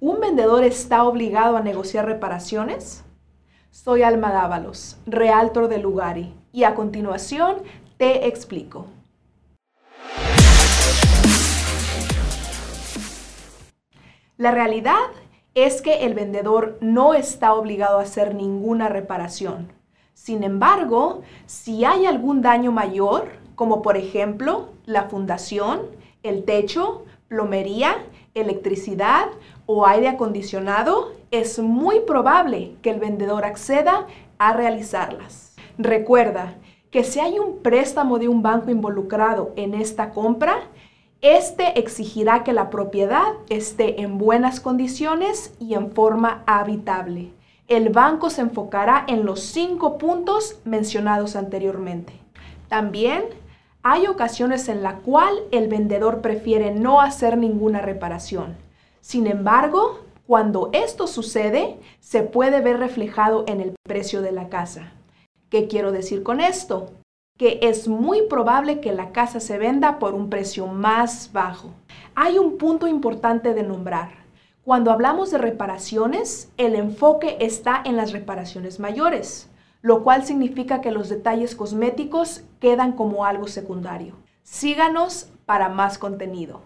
¿Un vendedor está obligado a negociar reparaciones? Soy Alma Dávalos, Realtor de Lugari, y a continuación te explico. La realidad es que el vendedor no está obligado a hacer ninguna reparación. Sin embargo, si hay algún daño mayor, como por ejemplo la fundación, el techo, plomería, electricidad o aire acondicionado, es muy probable que el vendedor acceda a realizarlas. Recuerda que si hay un préstamo de un banco involucrado en esta compra, este exigirá que la propiedad esté en buenas condiciones y en forma habitable. El banco se enfocará en los cinco puntos mencionados anteriormente. También hay ocasiones en la cual el vendedor prefiere no hacer ninguna reparación. Sin embargo, cuando esto sucede, se puede ver reflejado en el precio de la casa. ¿Qué quiero decir con esto? Que es muy probable que la casa se venda por un precio más bajo. Hay un punto importante de nombrar. Cuando hablamos de reparaciones, el enfoque está en las reparaciones mayores, lo cual significa que los detalles cosméticos quedan como algo secundario. Síganos para más contenido.